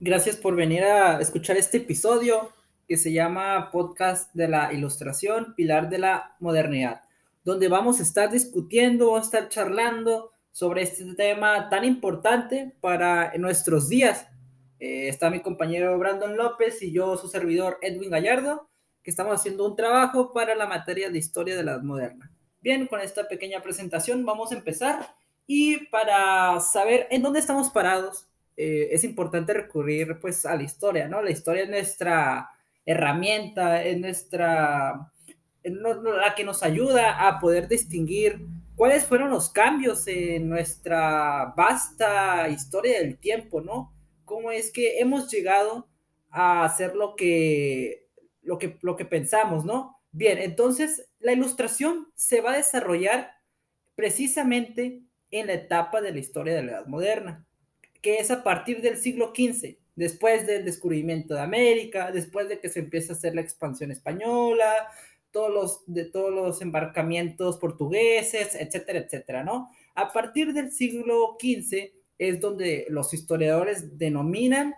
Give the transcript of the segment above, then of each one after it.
Gracias por venir a escuchar este episodio que se llama Podcast de la Ilustración, Pilar de la Modernidad, donde vamos a estar discutiendo, a estar charlando sobre este tema tan importante para nuestros días. Eh, está mi compañero Brandon López y yo, su servidor Edwin Gallardo, que estamos haciendo un trabajo para la materia de historia de la edad moderna. Bien, con esta pequeña presentación vamos a empezar y para saber en dónde estamos parados, eh, es importante recurrir pues a la historia, ¿no? La historia es nuestra herramienta, es nuestra, es la que nos ayuda a poder distinguir cuáles fueron los cambios en nuestra vasta historia del tiempo, ¿no? Cómo es que hemos llegado a hacer lo que, lo que, lo que pensamos, ¿no? Bien, entonces la ilustración se va a desarrollar precisamente en la etapa de la historia de la Edad Moderna, que es a partir del siglo XV, después del descubrimiento de América, después de que se empieza a hacer la expansión española, todos los, de todos los embarcamientos portugueses, etcétera, etcétera, ¿no? A partir del siglo XV es donde los historiadores denominan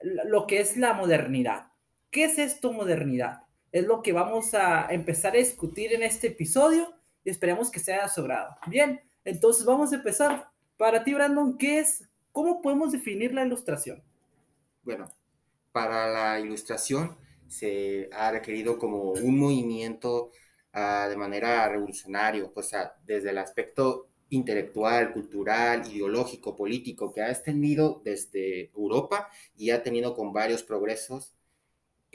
lo que es la modernidad. ¿Qué es esto modernidad? es lo que vamos a empezar a discutir en este episodio y esperemos que sea sobrado. Bien, entonces vamos a empezar. Para ti, Brandon, ¿qué es? ¿Cómo podemos definir la ilustración? Bueno, para la ilustración se ha requerido como un movimiento uh, de manera revolucionario, o sea, desde el aspecto intelectual, cultural, ideológico, político, que ha extendido desde Europa y ha tenido con varios progresos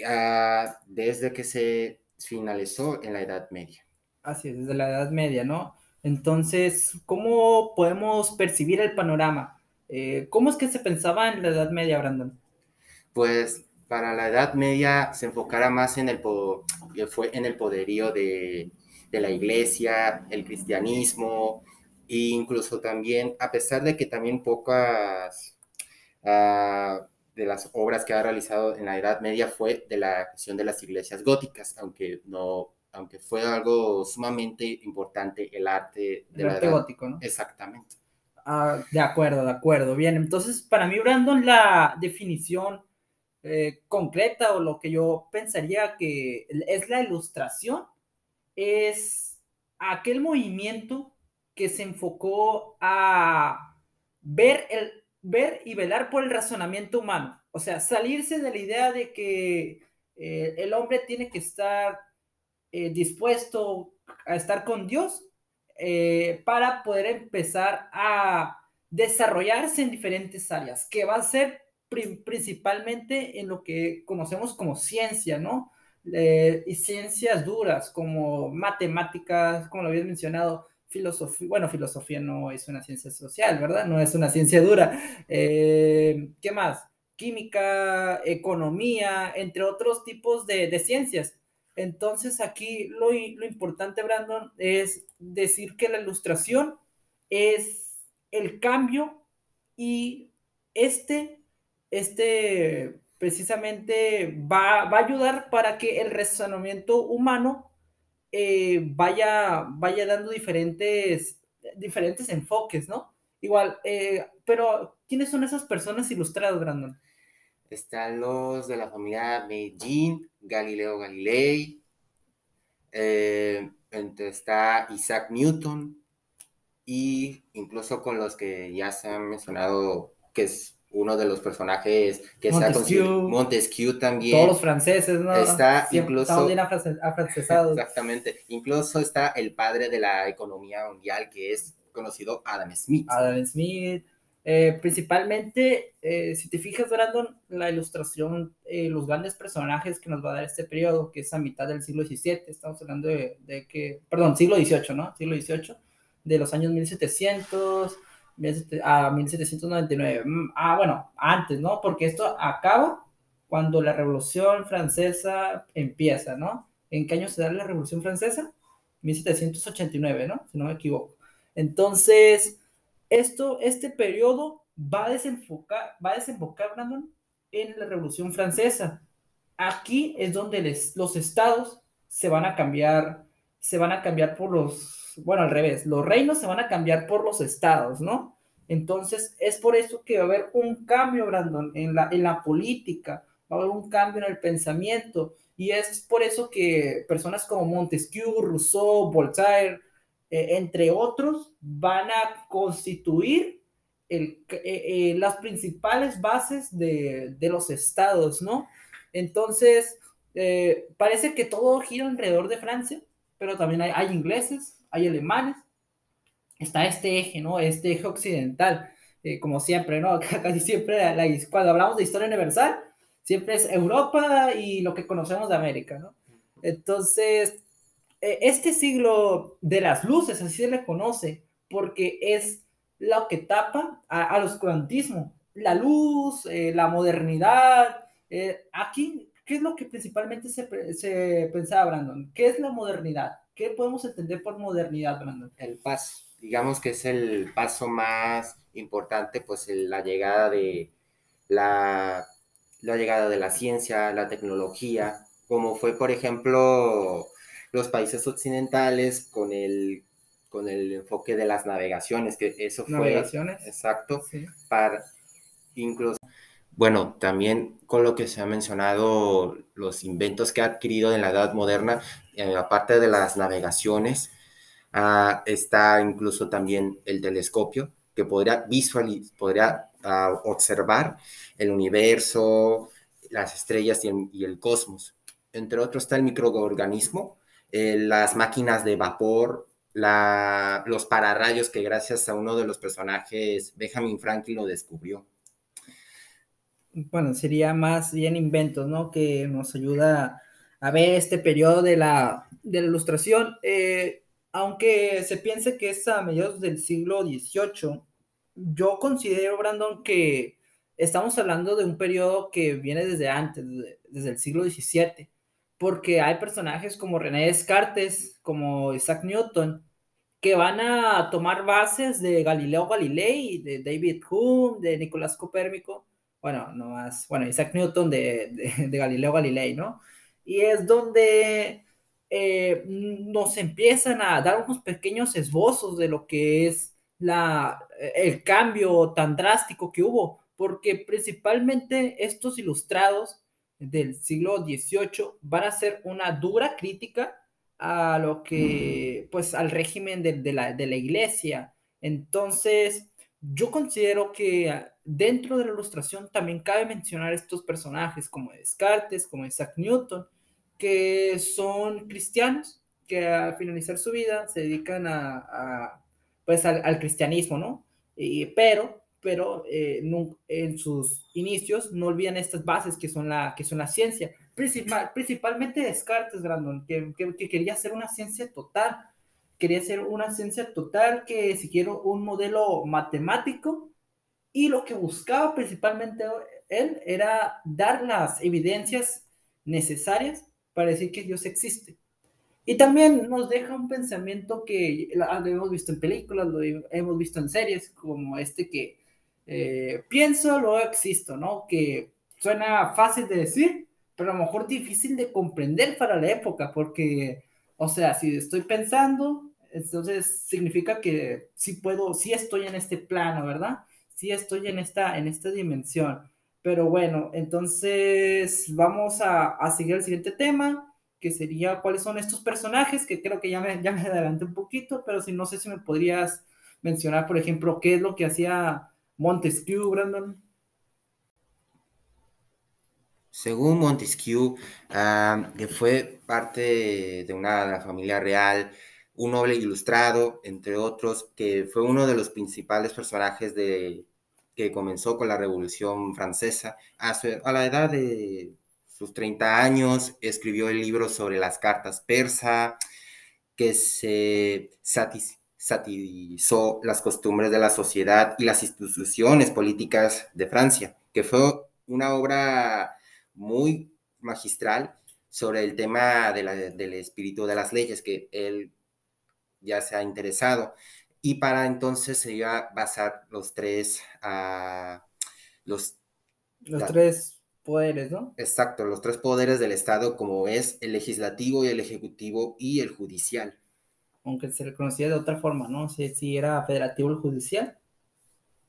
Ah, desde que se finalizó en la Edad Media. Así es, desde la Edad Media, ¿no? Entonces, ¿cómo podemos percibir el panorama? Eh, ¿Cómo es que se pensaba en la Edad Media, Brandon? Pues para la Edad Media se enfocara más en el, fue en el poderío de, de la iglesia, el cristianismo, e incluso también, a pesar de que también pocas... Uh, de las obras que ha realizado en la Edad Media fue de la cuestión de las iglesias góticas, aunque no, aunque fue algo sumamente importante el arte del arte gótico, ¿no? Exactamente. Ah, de acuerdo, de acuerdo. Bien, entonces para mí, Brandon, la definición eh, concreta o lo que yo pensaría que es la ilustración es aquel movimiento que se enfocó a ver el, ver y velar por el razonamiento humano. O sea, salirse de la idea de que eh, el hombre tiene que estar eh, dispuesto a estar con Dios eh, para poder empezar a desarrollarse en diferentes áreas, que va a ser principalmente en lo que conocemos como ciencia, ¿no? y ciencias duras como matemáticas, como lo habías mencionado, filosofía, bueno, filosofía no es una ciencia social, ¿verdad? No es una ciencia dura. Eh, ¿Qué más? Química, economía, entre otros tipos de, ciencias. Entonces aquí lo, importante, Brandon, es decir que la ilustración es el cambio y este, este precisamente va, va a ayudar para que el razonamiento humano eh, vaya, vaya dando diferentes, diferentes enfoques, ¿no? Igual, eh, pero ¿quiénes son esas personas ilustradas, Brandon? Están los de la familia Medellín, Galileo Galilei, eh, está Isaac Newton, y incluso con los que ya se han mencionado, que es uno de los personajes que Montesquieu, Montesquieu también. Todos los franceses, ¿no? Está incluso. bien afrancesados. Exactamente. Incluso está el padre de la economía mundial, que es conocido Adam Smith. Adam Smith. Eh, principalmente, eh, si te fijas, Brandon, la ilustración, eh, los grandes personajes que nos va a dar este periodo, que es a mitad del siglo XVII, estamos hablando de, de que, perdón, siglo XVIII, ¿no? Siglo XVIII, de los años 1700 a 1799. Mm, ah, bueno, antes, ¿no? Porque esto acaba cuando la Revolución Francesa empieza, ¿no? ¿En qué año se da la Revolución Francesa? 1789, ¿no? Si no me equivoco. Entonces, esto, este periodo va a desenfocar, va a desembocar, Brandon, en la Revolución Francesa. Aquí es donde los estados se van a cambiar, se van a cambiar por los bueno, al revés, los reinos se van a cambiar por los estados, ¿no? Entonces, es por eso que va a haber un cambio, Brandon, en la, en la política, va a haber un cambio en el pensamiento. Y es por eso que personas como Montesquieu, Rousseau, Voltaire, eh, entre otros, van a constituir el, eh, eh, las principales bases de, de, los estados, ¿no? Entonces, parece que todo gira alrededor de Francia, pero también hay, hay ingleses, hay alemanes, está este eje, ¿no? Este eje occidental, eh, como siempre, ¿no? Casi siempre, la, cuando hablamos de historia universal, siempre es Europa y lo que conocemos de América, ¿no? Entonces, este siglo de las luces, así se le conoce, porque es lo que tapa al oscurantismo, la luz, eh, la modernidad. Eh, aquí, ¿qué es lo que principalmente se, se pensaba, Brandon? ¿Qué es la modernidad? ¿Qué podemos entender por modernidad, Brandon? El paso digamos que es el paso más importante, pues la llegada de la, la llegada de la ciencia, la tecnología, como fue, por ejemplo, los países occidentales con el, con el enfoque de las navegaciones, que eso fue... Navegaciones. Exacto, para incluso... Bueno, también con lo que se ha mencionado, los inventos que ha adquirido en la edad moderna, eh, aparte de las navegaciones, Ah, está incluso también el telescopio que podría visualizar, podría ah, observar el universo, las estrellas y el, cosmos. Entre otros está el microorganismo, eh, las máquinas de vapor, los pararrayos que gracias a uno de los personajes, Benjamin Franklin, lo descubrió. Bueno, sería más bien inventos, ¿no? Que nos ayuda a ver este periodo de la, de la ilustración. Eh, aunque se piense que es a mediados del siglo XVIII, yo considero, Brandon, que estamos hablando de un periodo que viene desde antes, desde, el siglo XVII, porque hay personajes como René Descartes, como Isaac Newton, que van a tomar bases de Galileo Galilei, de David Hume, de Nicolás Copérnico, bueno, no más, bueno, Isaac Newton de, Galileo Galilei, ¿no? Y es donde eh, nos empiezan a dar unos pequeños esbozos de lo que es la, el cambio tan drástico que hubo, porque principalmente estos ilustrados del siglo XVIII van a ser una dura crítica a lo que, pues, al régimen de, de, la, de la iglesia. Entonces, yo considero que dentro de la ilustración también cabe mencionar estos personajes como Descartes, como Isaac Newton, que son cristianos, que al finalizar su vida se dedican a, pues al, cristianismo, ¿no? Y, pero, pero eh, en sus inicios no olvidan estas bases que son la, que son la ciencia, Principal, principalmente Descartes, Grandon, que, que, quería hacer una ciencia total, quería hacer una ciencia total que siguiera un modelo matemático y lo que buscaba principalmente él era dar las evidencias necesarias para decir que Dios existe. Y también nos deja un pensamiento que lo hemos visto en películas, lo hemos visto en series, como este que eh, pienso, luego existo, ¿no? Que suena fácil de decir, pero a lo mejor difícil de comprender para la época, porque, o sea, si estoy pensando, entonces significa que sí puedo, sí estoy en este plano, ¿verdad? Sí estoy en esta, en esta dimensión. Pero bueno, entonces vamos a, seguir el siguiente tema, que sería cuáles son estos personajes, que creo que ya me, ya me adelanté un poquito, pero si no sé si me podrías mencionar, por ejemplo, qué es lo que hacía Montesquieu, Brandon. Según Montesquieu, ah, que fue parte de una familia real, un noble ilustrado, entre otros, que fue uno de los principales personajes de que comenzó con la Revolución Francesa. A, la edad de sus 30 años escribió el libro sobre las cartas persa, que se satirizó las costumbres de la sociedad y las instituciones políticas de Francia, que fue una obra muy magistral sobre el tema del espíritu de las leyes, que él ya se ha interesado y para entonces se iba a basar los tres, uh, los, los tres poderes, ¿no? Exacto, los tres poderes del Estado como es el legislativo y el ejecutivo y el judicial. Aunque se le conocía de otra forma, ¿no? sé si era federativo el judicial.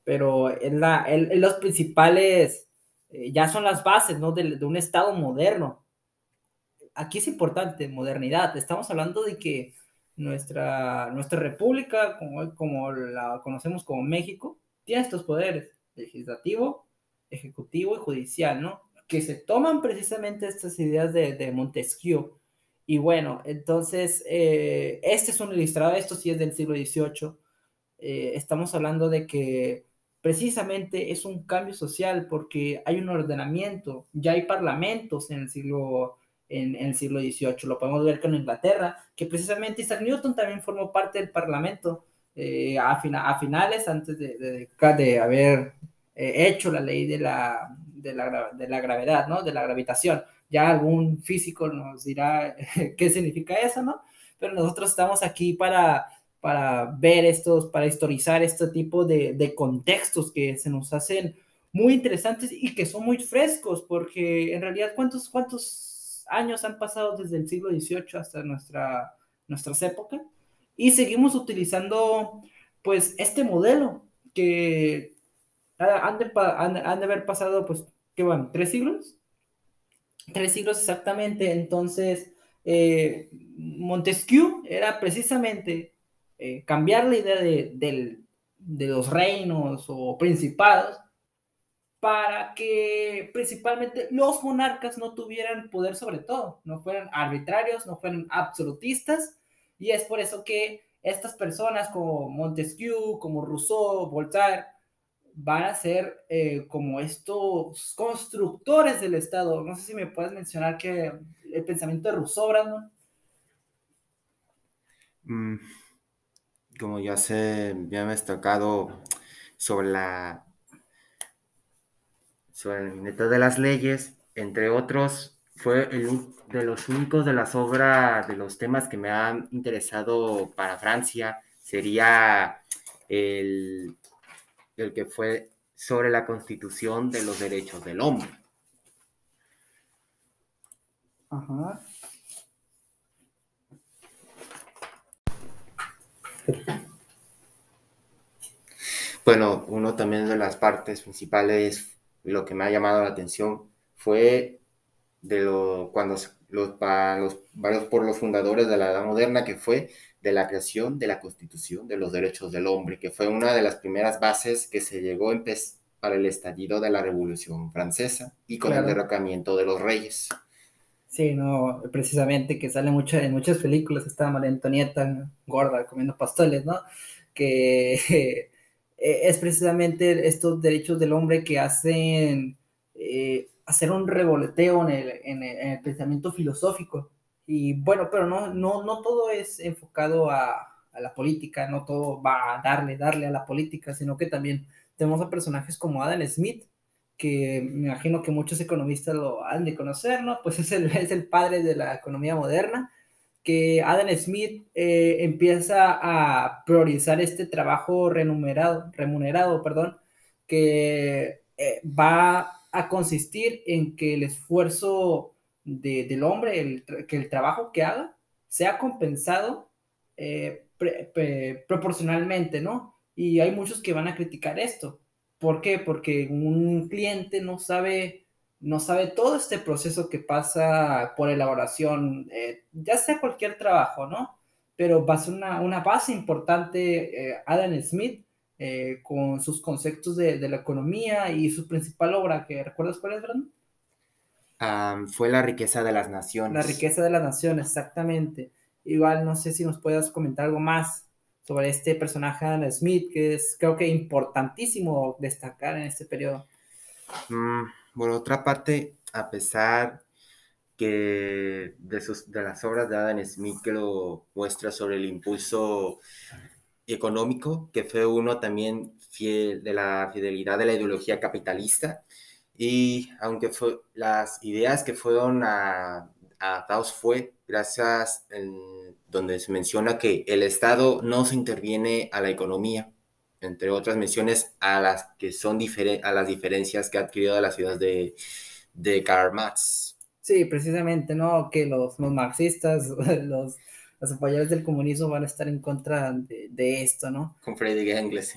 pero es la, los principales, eh, ya son las bases, ¿no? De, un Estado moderno. Aquí es importante, modernidad. Estamos hablando de que nuestra, nuestra república, como, la conocemos como México, tiene estos poderes, legislativo, ejecutivo y judicial, ¿no? Que se toman precisamente estas ideas de, de Montesquieu. Y bueno, entonces, eh, este es un ilustrado, esto sí es del siglo XVIII. Eh, estamos hablando de que precisamente es un cambio social porque hay un ordenamiento, ya hay parlamentos en el siglo en, el siglo XVIII. Lo podemos ver con Inglaterra, que precisamente Isaac Newton también formó parte del Parlamento eh, a, a, finales, antes de, de, de haber eh, hecho la ley de la, de la, de, la, gravedad, ¿no? De la gravitación. Ya algún físico nos dirá qué significa eso, ¿no? Pero nosotros estamos aquí para, para ver estos, para historizar este tipo de, de contextos que se nos hacen muy interesantes y que son muy frescos, porque en realidad, ¿cuántos, cuántos años han pasado desde el siglo XVIII hasta nuestra, nuestras épocas y seguimos utilizando pues este modelo que han de, han, de haber pasado pues, ¿qué van? ¿Tres siglos? Tres siglos exactamente, entonces eh, Montesquieu era precisamente eh, cambiar la idea de, de, de los reinos o principados para que principalmente los monarcas no tuvieran poder sobre todo, no fueran arbitrarios, no fueran absolutistas, y es por eso que estas personas como Montesquieu, como Rousseau, Voltaire, van a ser eh, como estos constructores del Estado. No sé si me puedes mencionar que el pensamiento de Rousseau, Brandon. Mm, como ya sé, ya me he destacado sobre la sobre el método de las leyes, entre otros, fue el de los únicos de las obras, de los temas que me han interesado para Francia, sería el, el que fue sobre la constitución de los derechos del hombre. Ajá. Bueno, uno también de las partes principales lo que me ha llamado la atención fue de lo, cuando los, para los, varios por los fundadores de la Edad Moderna, que fue de la creación de la Constitución de los Derechos del Hombre, que fue una de las primeras bases que se llegó para el estallido de la Revolución Francesa y con el derrocamiento de los reyes. Sí, no, precisamente que sale mucho, en muchas películas, está María Antonieta gorda comiendo pasteles, ¿no? Que Eh, es precisamente estos derechos del hombre que hacen eh, hacer un revolteo en el, en, el, pensamiento filosófico. Y bueno, pero no, no, no todo es enfocado a, a, la política, no todo va a darle, darle a la política, sino que también tenemos a personajes como Adam Smith, que me imagino que muchos economistas lo han de conocer, ¿no? Pues es el, es el padre de la economía moderna que Adam Smith eh, empieza a priorizar este trabajo remunerado, remunerado perdón, que eh, va a consistir en que el esfuerzo del hombre, el, que el trabajo que haga, sea compensado eh, proporcionalmente, ¿no? Y hay muchos que van a criticar esto. ¿Por qué? Porque un cliente no sabe no sabe todo este proceso que pasa por elaboración, eh, ya sea cualquier trabajo, ¿no? Pero una, una base importante, eh, Adam Smith, eh, con sus conceptos de, de, la economía y su principal obra, que ¿recuerdas cuál es, Brandon? fue La riqueza de las naciones. La riqueza de las naciones, exactamente. Igual no sé si nos puedas comentar algo más sobre este personaje Adam Smith, que es creo que importantísimo destacar en este periodo. Mm, por otra parte, a pesar que de, sus, de las obras de Adam Smith que lo muestra sobre el impulso económico, que fue uno también fiel de la fidelidad de la ideología capitalista, y aunque fue, las ideas que fueron adaptados fue gracias en donde se menciona que el Estado no se interviene a la economía, entre otras menciones a las que son a las diferencias que ha adquirido las ciudades de, de Karl Marx. Sí, precisamente, ¿no? Que los marxistas, los, los apoyadores del comunismo van a estar en contra de, esto, ¿no? Con Freddy Engels.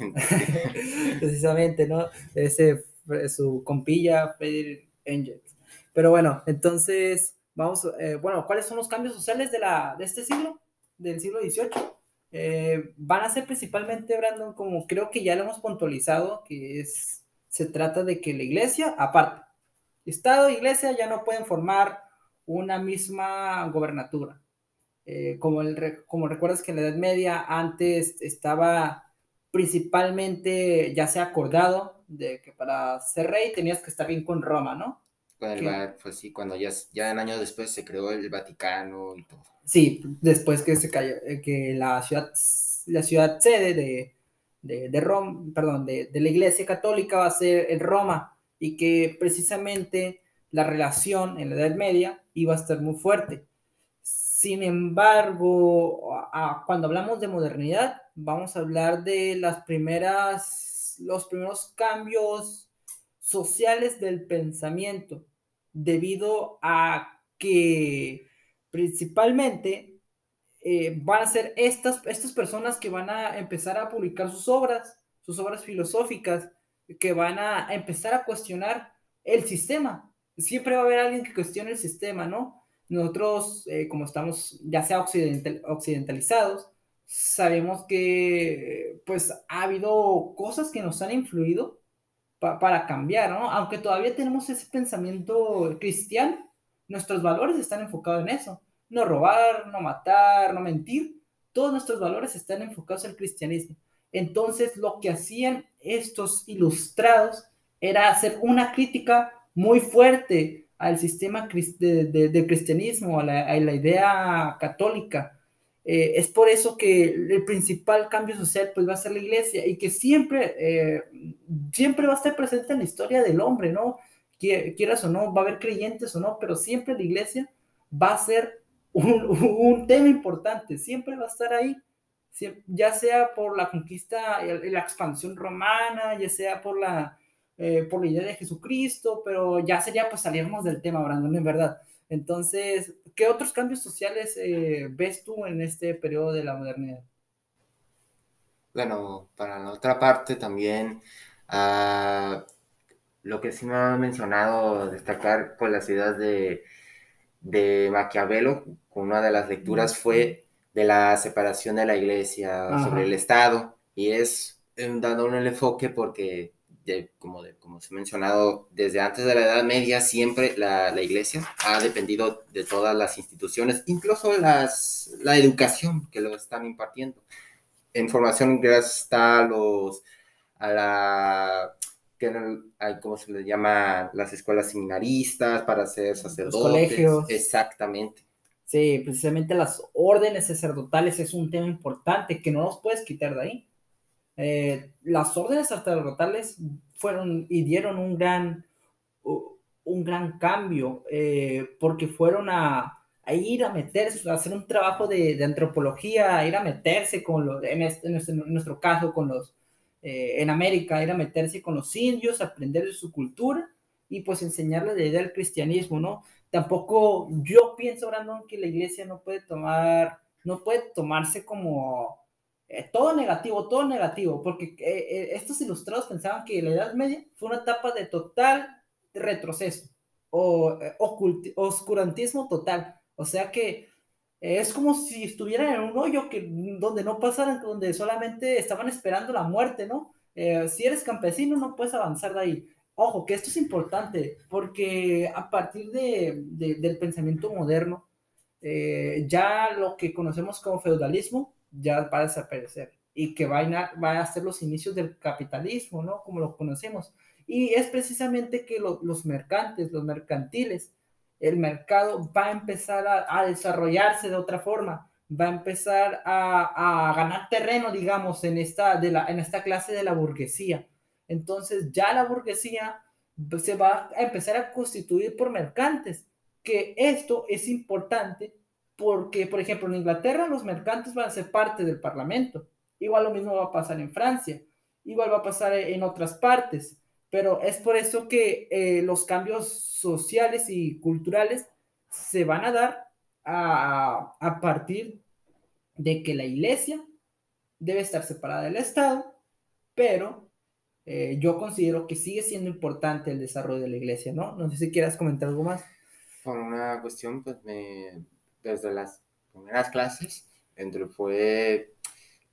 Precisamente, ¿no? Ese, su compilla, Freddy Engels. Pero bueno, entonces, vamos, eh, bueno, ¿cuáles son los cambios sociales de, la, de este siglo? Del siglo XVIII. Eh, van a ser principalmente, Brandon, como creo que ya lo hemos puntualizado, que es, se trata de que la iglesia, aparte, Estado e iglesia ya no pueden formar una misma gobernatura. Eh, como, el, como recuerdas que en la Edad Media antes estaba principalmente ya sea acordado de que para ser rey tenías que estar bien con Roma, ¿no? pues sí, cuando ya, ya en años después se creó el Vaticano y todo. Sí, después que se cayó, eh, que la ciudad, la ciudad sede de, de, de Roma, perdón, de, de, la Iglesia Católica va a ser en Roma y que precisamente la relación en la Edad Media iba a estar muy fuerte. Sin embargo, cuando hablamos de modernidad, vamos a hablar de las primeras, los primeros cambios sociales del pensamiento, debido a que principalmente eh, van a ser estas, estas personas que van a empezar a publicar sus obras, sus obras filosóficas, que van a empezar a cuestionar el sistema. Siempre va a haber alguien que cuestione el sistema, ¿no? Nosotros, eh, como estamos ya sea occidental, occidentalizados, sabemos que pues ha habido cosas que nos han influido para cambiar, ¿no? Aunque todavía tenemos ese pensamiento cristiano, nuestros valores están enfocados en eso. No robar, no matar, no mentir. Todos nuestros valores están enfocados al cristianismo. Entonces, lo que hacían estos ilustrados era hacer una crítica muy fuerte al sistema de, cristianismo, a la, idea católica. Eh, es por eso que el principal cambio social pues va a ser la iglesia y que siempre, eh, siempre va a estar presente en la historia del hombre, ¿no? Quieras o no, va a haber creyentes o no, pero siempre la iglesia va a ser un, un tema importante, siempre va a estar ahí ya sea por la conquista la expansión romana, ya sea por la, eh, por la idea de Jesucristo, pero ya sería pues salirnos del tema, Brandon, en verdad. Entonces, ¿qué otros cambios sociales eh, ves tú en este periodo de la modernidad? Bueno, para la otra parte también, uh, lo que sí me ha mencionado destacar por las ideas de, de Maquiavelo, una de las lecturas fue de la separación de la iglesia sobre el Estado y es dando un enfoque porque, como, como se ha mencionado, desde antes de la Edad Media siempre la, la, iglesia ha dependido de todas las instituciones, incluso las, la educación que lo están impartiendo. En formación gracias a los, a la que hay, ¿cómo se les llama? Las escuelas seminaristas para ser sacerdotes. Los colegios. Exactamente. Sí, precisamente las órdenes sacerdotales es un tema importante que no nos puedes quitar de ahí. Eh, las órdenes sacerdotales fueron y dieron un gran, un gran cambio eh, porque fueron a, ir a meterse, a hacer un trabajo de, antropología, a ir a meterse con los, en, este, nuestro, caso, con los, eh, en América, ir a meterse con los indios, aprender de su cultura y pues enseñarles la idea del cristianismo, ¿no? tampoco yo pienso, Brandon, que la iglesia no puede tomar, no puede tomarse como eh, todo negativo, todo negativo, porque eh, eh, estos ilustrados pensaban que la Edad Media fue una etapa de total retroceso o oscurantismo total. O sea que es como si estuvieran en un hoyo que, donde no pasaran, donde solamente estaban esperando la muerte, ¿no? si eres campesino no puedes avanzar de ahí. Ojo, que esto es importante porque a partir de, del pensamiento moderno, eh, ya lo que conocemos como feudalismo ya va a desaparecer y que va a, ser los inicios del capitalismo, ¿no? Como lo conocemos. Y es precisamente que los mercantes, los mercantiles, el mercado va a empezar a, desarrollarse de otra forma, va a empezar a, ganar terreno, digamos, en esta, clase de la burguesía entonces ya la burguesía se va a empezar a constituir por mercantes, que esto es importante porque, por ejemplo, en Inglaterra los mercantes van a ser parte del Parlamento. Igual lo mismo va a pasar en Francia, igual va a pasar en otras partes, pero es por eso que eh, los cambios sociales y culturales se van a dar a, partir de que la iglesia debe estar separada del Estado, pero eh, yo considero que sigue siendo importante el desarrollo de la iglesia, ¿no? No sé si quieras comentar algo más. Por una cuestión, pues desde las primeras clases, entre, fue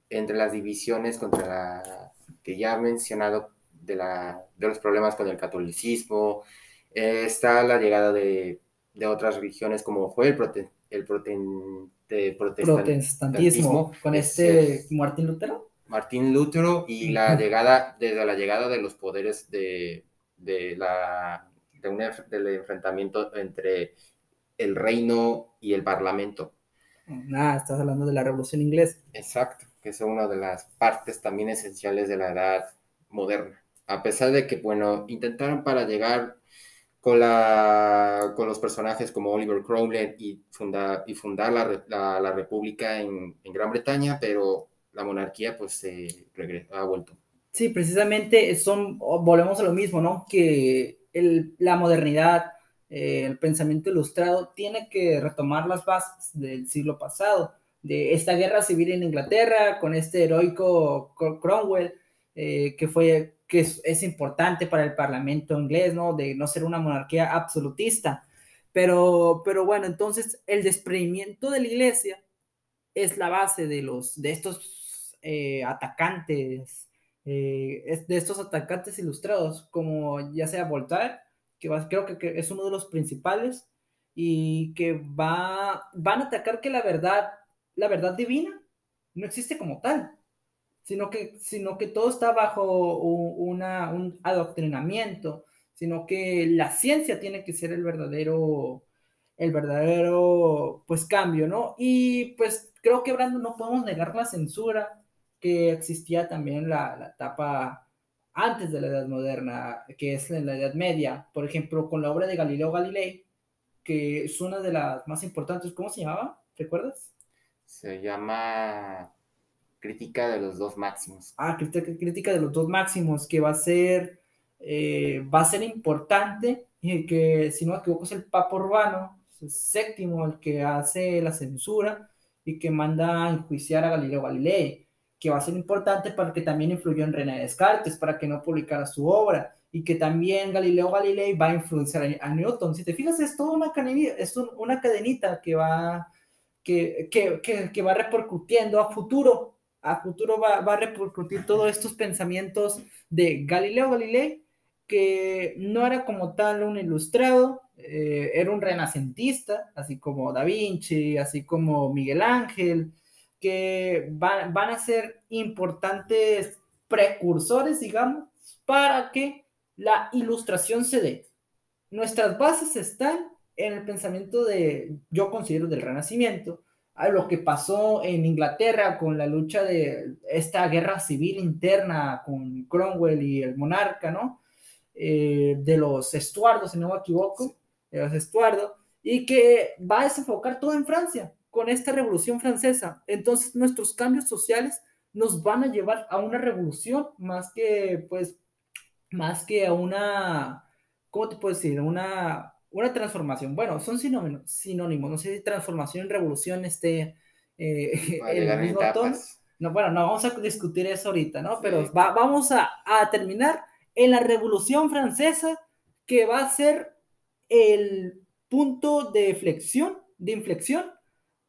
entre las divisiones contra la que ya he mencionado de, la, de los problemas con el catolicismo, eh, está la llegada de, de, otras religiones como fue el, el protestantismo, con este Martín Lutero. Martín Lutero y la llegada, desde la llegada de los poderes de, de la, de un, del enfrentamiento entre el reino y el parlamento. Ah, estás hablando de la revolución inglesa. Exacto, que es una de las partes también esenciales de la edad moderna. A pesar de que, bueno, intentaron para llegar con, la, con los personajes como Oliver Cromwell y, funda, y fundar la, la, República en, en, Gran Bretaña, pero la monarquía pues se ha vuelto. Sí, precisamente son, volvemos a lo mismo, ¿no? Que el, la modernidad, eh, el pensamiento ilustrado tiene que retomar las bases del siglo pasado, de esta guerra civil en Inglaterra con este heroico Cromwell, eh, que fue que es, importante para el Parlamento inglés, ¿no? De no ser una monarquía absolutista. Pero, pero bueno, entonces el desprendimiento de la iglesia es la base de, los, de estos eh, atacantes, de estos atacantes ilustrados, como ya sea Voltaire, que creo que, es uno de los principales, y que va, van a atacar que la verdad, la verdad divina no existe como tal sino que, sino que todo está bajo una, un adoctrinamiento, sino que la ciencia tiene que ser el verdadero, el verdadero, pues, cambio, ¿no? Y, pues, creo que, Brando, no podemos negar la censura que existía también en la, la etapa antes de la Edad Moderna, que es en la Edad Media, por ejemplo, con la obra de Galileo Galilei, que es una de las más importantes, ¿cómo se llamaba? ¿Recuerdas? Se llama crítica de los dos máximos. Ah, crítica, de los dos máximos, que va a ser, eh, va a ser importante, y que si no me equivoco es el Papa Urbano, el séptimo, el que hace la censura y que manda a enjuiciar a Galileo Galilei, que va a ser importante para que también influyó en René Descartes, para que no publicara su obra, y que también Galileo Galilei va a influenciar a, Newton. Si te fijas, es toda una cadenita, es una cadenita que va, que, que, que, que va repercutiendo a futuro a futuro va, a repercutir todos estos pensamientos de Galileo Galilei, que no era como tal un ilustrado, eh, era un renacentista, así como Da Vinci, así como Miguel Ángel, que van, van a ser importantes precursores, digamos, para que la ilustración se dé. Nuestras bases están en el pensamiento de, yo considero, del Renacimiento, a lo que pasó en Inglaterra con la lucha de esta guerra civil interna con Cromwell y el monarca, ¿no? Eh, de los estuardos, si no me equivoco, de los estuardos, y que va a desenfocar todo en Francia con esta revolución francesa. Entonces nuestros cambios sociales nos van a llevar a una revolución más que, pues, más que a una, ¿cómo te puedo decir? Una, una transformación. Bueno, son sinónimos, sinónimos. No sé si transformación y revolución esté eh, el mismo tono. No, bueno, no vamos a discutir eso ahorita, ¿no? Pero vamos a, a, terminar en la Revolución Francesa, que va a ser el punto de flexión, de inflexión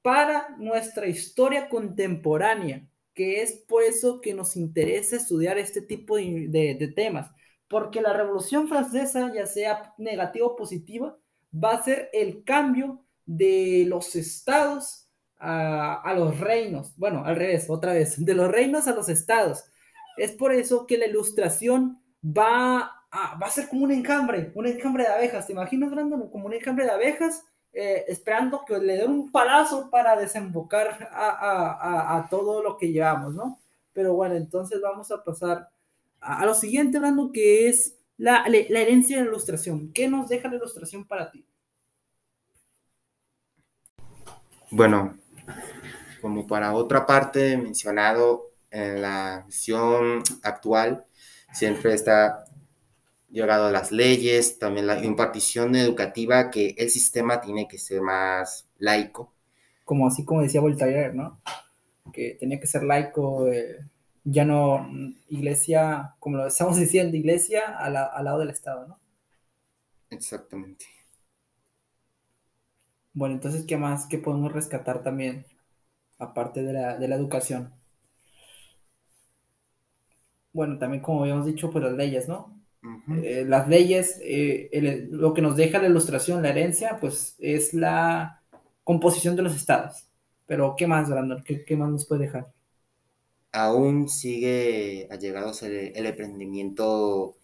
para nuestra historia contemporánea, que es por eso que nos interesa estudiar este tipo de, temas porque la Revolución Francesa, ya sea negativa o positiva, va a ser el cambio de los estados a, los reinos. Bueno, al revés, otra vez, de los reinos a los estados. Es por eso que la ilustración va a, va a ser como un enjambre, un enjambre de abejas. ¿Te imaginas, Brandon? Como un enjambre de abejas, eh, esperando que le den un palazo para desembocar a, todo lo que llevamos, ¿no? Pero bueno, entonces vamos a pasar a, lo siguiente, Brando, que es la, la, herencia de la ilustración. ¿Qué nos deja la ilustración para ti? Bueno, como para otra parte mencionado en la visión actual, siempre está llegado a las leyes, también la impartición educativa, que el sistema tiene que ser más laico. Como así como decía Voltaire, ¿no? que tenía que ser laico, eh, ya no iglesia, como lo estamos diciendo, iglesia al lado del Estado, ¿no? Exactamente. Bueno, entonces, ¿qué más que podemos rescatar también, aparte de la, de la educación? Bueno, también como habíamos dicho, pues las leyes, ¿no? Eh, las leyes, eh, lo que nos deja la ilustración, la herencia, pues es la composición de los estados. Pero, ¿qué más, Brandon? ¿Qué, qué más nos puede dejar? Aún sigue allegados el, el emprendimiento,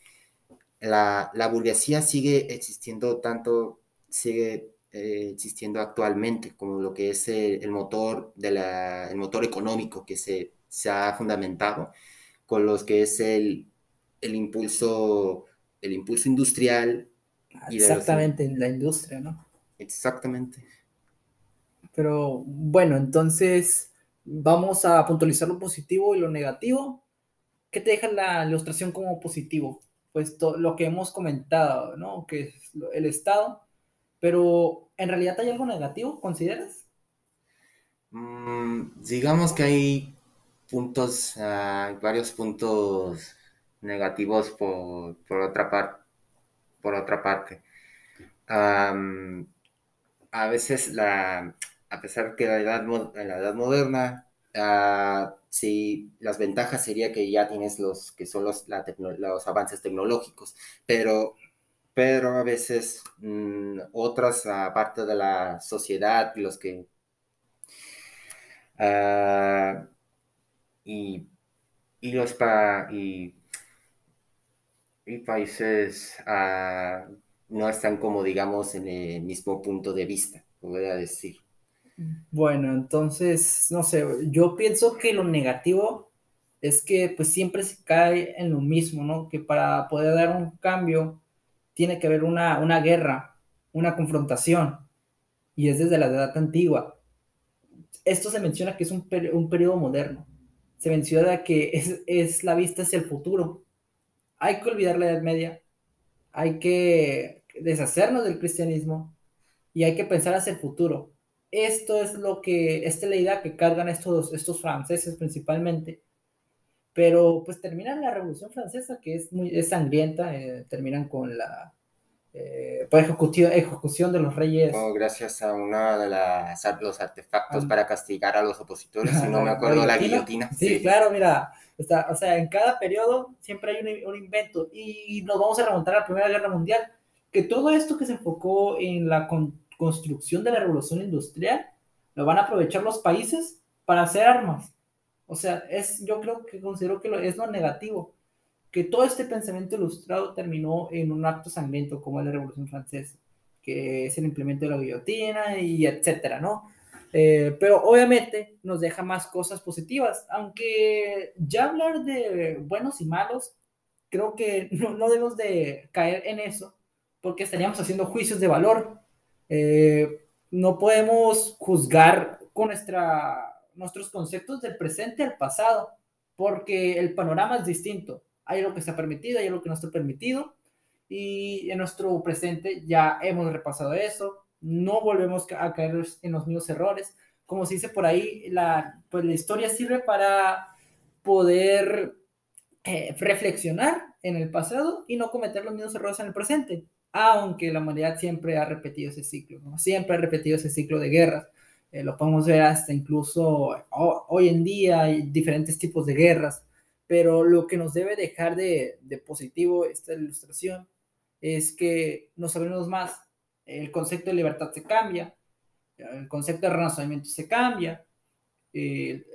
la, la, burguesía sigue existiendo tanto, sigue eh, existiendo actualmente como lo que es el, motor, de la, el motor económico que se, se ha fundamentado con los que es el, el impulso, el impulso industrial. Exactamente, en la industria, ¿no? Exactamente. Pero bueno, entonces vamos a puntualizar lo positivo y lo negativo. ¿Qué te deja la ilustración como positivo? Pues lo que hemos comentado, ¿no? Que es el Estado. Pero, ¿en realidad hay algo negativo, consideras? Mm, digamos que hay puntos, varios puntos negativos por, otra, parte por otra parte. a veces, la, a pesar que la edad, la edad moderna, uh, sí, las ventajas sería que ya tienes los que son los, los avances tecnológicos, pero, pero a veces mm, otras, aparte de la sociedad, los que... Ah, y, y los pa, y y países uh, no están como, digamos, en el mismo punto de vista, podría decir. Bueno, entonces, no sé, yo pienso que lo negativo es que pues siempre se cae en lo mismo, ¿no? Que para poder dar un cambio tiene que haber una, una guerra, una confrontación, y es desde la edad antigua. Esto se menciona que es un, un periodo moderno. Se menciona que es, es la vista hacia el futuro, hay que olvidar la Edad Media, hay que deshacernos del cristianismo y hay que pensar hacia el futuro. Esto es lo que, esta es la idea que cargan estos, estos franceses principalmente. Pero pues terminan la Revolución Francesa, que es muy sangrienta, eh, terminan con la eh, ejecución, ejecución, de los reyes. Oh, gracias a uno de las, los artefactos para castigar a los opositores, si no me acuerdo, la guillotina. Sí, claro, mira, o sea, en cada periodo siempre hay un, invento y nos vamos a remontar a la Primera Guerra Mundial, que todo esto que se enfocó en la construcción de la revolución industrial, lo van a aprovechar los países para hacer armas. O sea, es, yo creo que considero que es lo negativo, que todo este pensamiento ilustrado terminó en un acto sangriento como la Revolución Francesa, que es el implemento de la guillotina y etcétera, ¿no? Eh, pero obviamente nos deja más cosas positivas, aunque ya hablar de buenos y malos, creo que no, debemos de caer en eso, porque estaríamos haciendo juicios de valor. Eh, no podemos juzgar con nuestra, nuestros conceptos del presente al pasado, porque el panorama es distinto. Hay lo que está permitido, hay lo que no está permitido, y en nuestro presente ya hemos repasado eso, no volvemos a caer en los mismos errores. Como se dice por ahí, la, pues la historia sirve para poder eh, reflexionar en el pasado y no cometer los mismos errores en el presente, aunque la humanidad siempre ha repetido ese ciclo, siempre ha repetido ese ciclo de guerras. Eh, lo podemos ver hasta incluso hoy en día hay diferentes tipos de guerras, pero lo que nos debe dejar de, de positivo esta ilustración es que nos sabemos más el concepto de libertad se cambia, el concepto de renacimiento se cambia, el,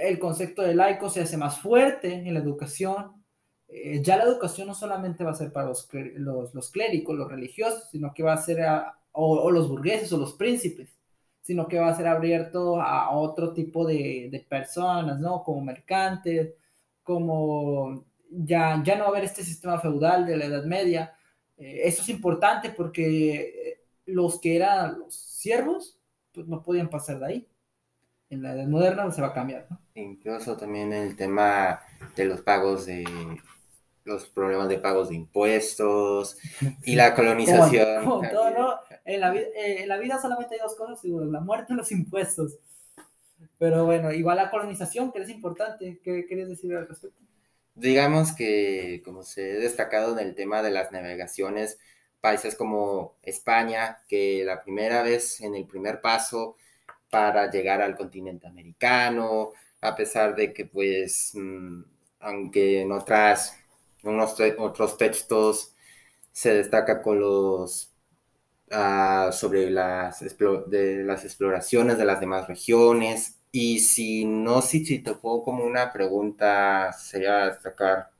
el, concepto de laico se hace más fuerte en la educación. Eh, ya la educación no solamente va a ser para los, los, los clérigos, los religiosos, sino que va a ser, a, o, los burgueses o los príncipes, sino que va a ser abierto a otro tipo de, de personas, ¿no? Como mercantes, como ya, ya no va a haber este sistema feudal de la Edad Media, eh, eso es importante porque los que eran los siervos, pues no podían pasar de ahí. En la edad moderna se va a cambiar, ¿no? Incluso también el tema de los pagos de los problemas de pagos de impuestos y la colonización. todo, ¿no? en, la, eh, en, la, vida solamente hay dos cosas, la muerte y los impuestos. Pero bueno, igual la colonización, que es importante, ¿qué querías decir al respecto? Digamos que, como se ha destacado en el tema de las navegaciones, países como España, que la primera vez, en el primer paso para llegar al continente americano, a pesar de que, pues, mm, aunque en otras, unos otros textos se destaca con los ah, sobre las, de las exploraciones de las demás regiones. Y si no, si, te pongo como una pregunta, sería destacar,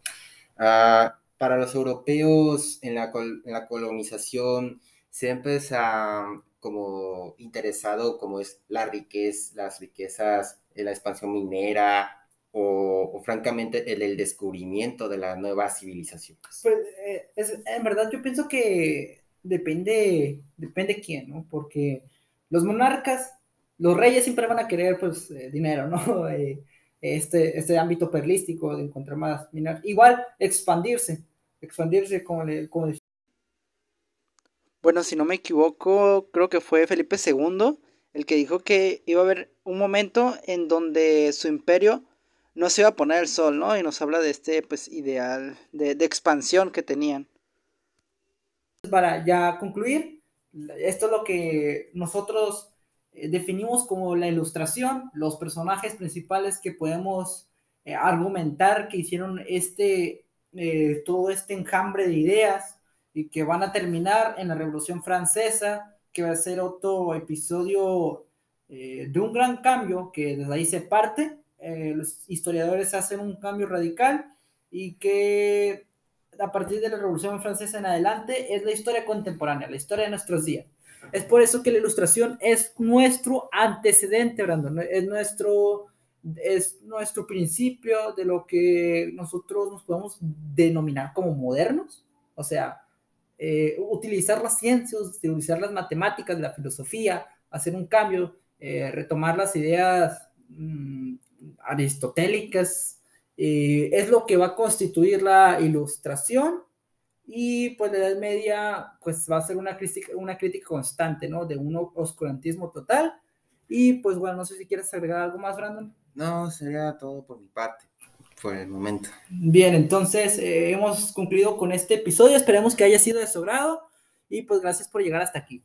ah, para los europeos en la, en la colonización siempre se ha como interesado como es la riqueza, las riquezas, la expansión minera, o, francamente el, descubrimiento de las nuevas civilizaciones? Pues, eh, en verdad yo pienso que depende, depende quién, ¿no? Porque los monarcas, los reyes siempre van a querer pues eh, dinero, ¿no? Eh, este, este ámbito perlístico de encontrar más mineral. Igual expandirse, expandirse como, le, como Bueno, si no me equivoco, creo que fue Felipe II el que dijo que iba a haber un momento en donde su imperio no se iba a poner el sol, ¿no? Y nos habla de este pues ideal de, expansión que tenían. Para ya concluir, esto es lo que nosotros eh, definimos como la ilustración, los personajes principales que podemos eh, argumentar que hicieron este, eh, todo este enjambre de ideas y que van a terminar en la Revolución Francesa, que va a ser otro episodio de un gran cambio que desde ahí se parte. Eh, los historiadores hacen un cambio radical y que a partir de la Revolución Francesa en adelante es la historia contemporánea, la historia de nuestros días. Es por eso que la ilustración es nuestro antecedente, Brandon, es nuestro, es nuestro principio de lo que nosotros nos podemos denominar como modernos, o sea, eh, utilizar las ciencias, utilizar las matemáticas, la filosofía, hacer un cambio, eh, retomar las ideas mm, aristotélicas, eh, es lo que va a constituir la ilustración y pues la Edad Media pues va a ser una crítica, una crítica constante, ¿no? De un oscurantismo total. Y pues bueno, no sé si quieres agregar algo más, Brandon. No, sería todo por mi parte, por el momento. Bien, entonces eh, hemos concluido con este episodio, esperemos que haya sido de su grado y pues gracias por llegar hasta aquí.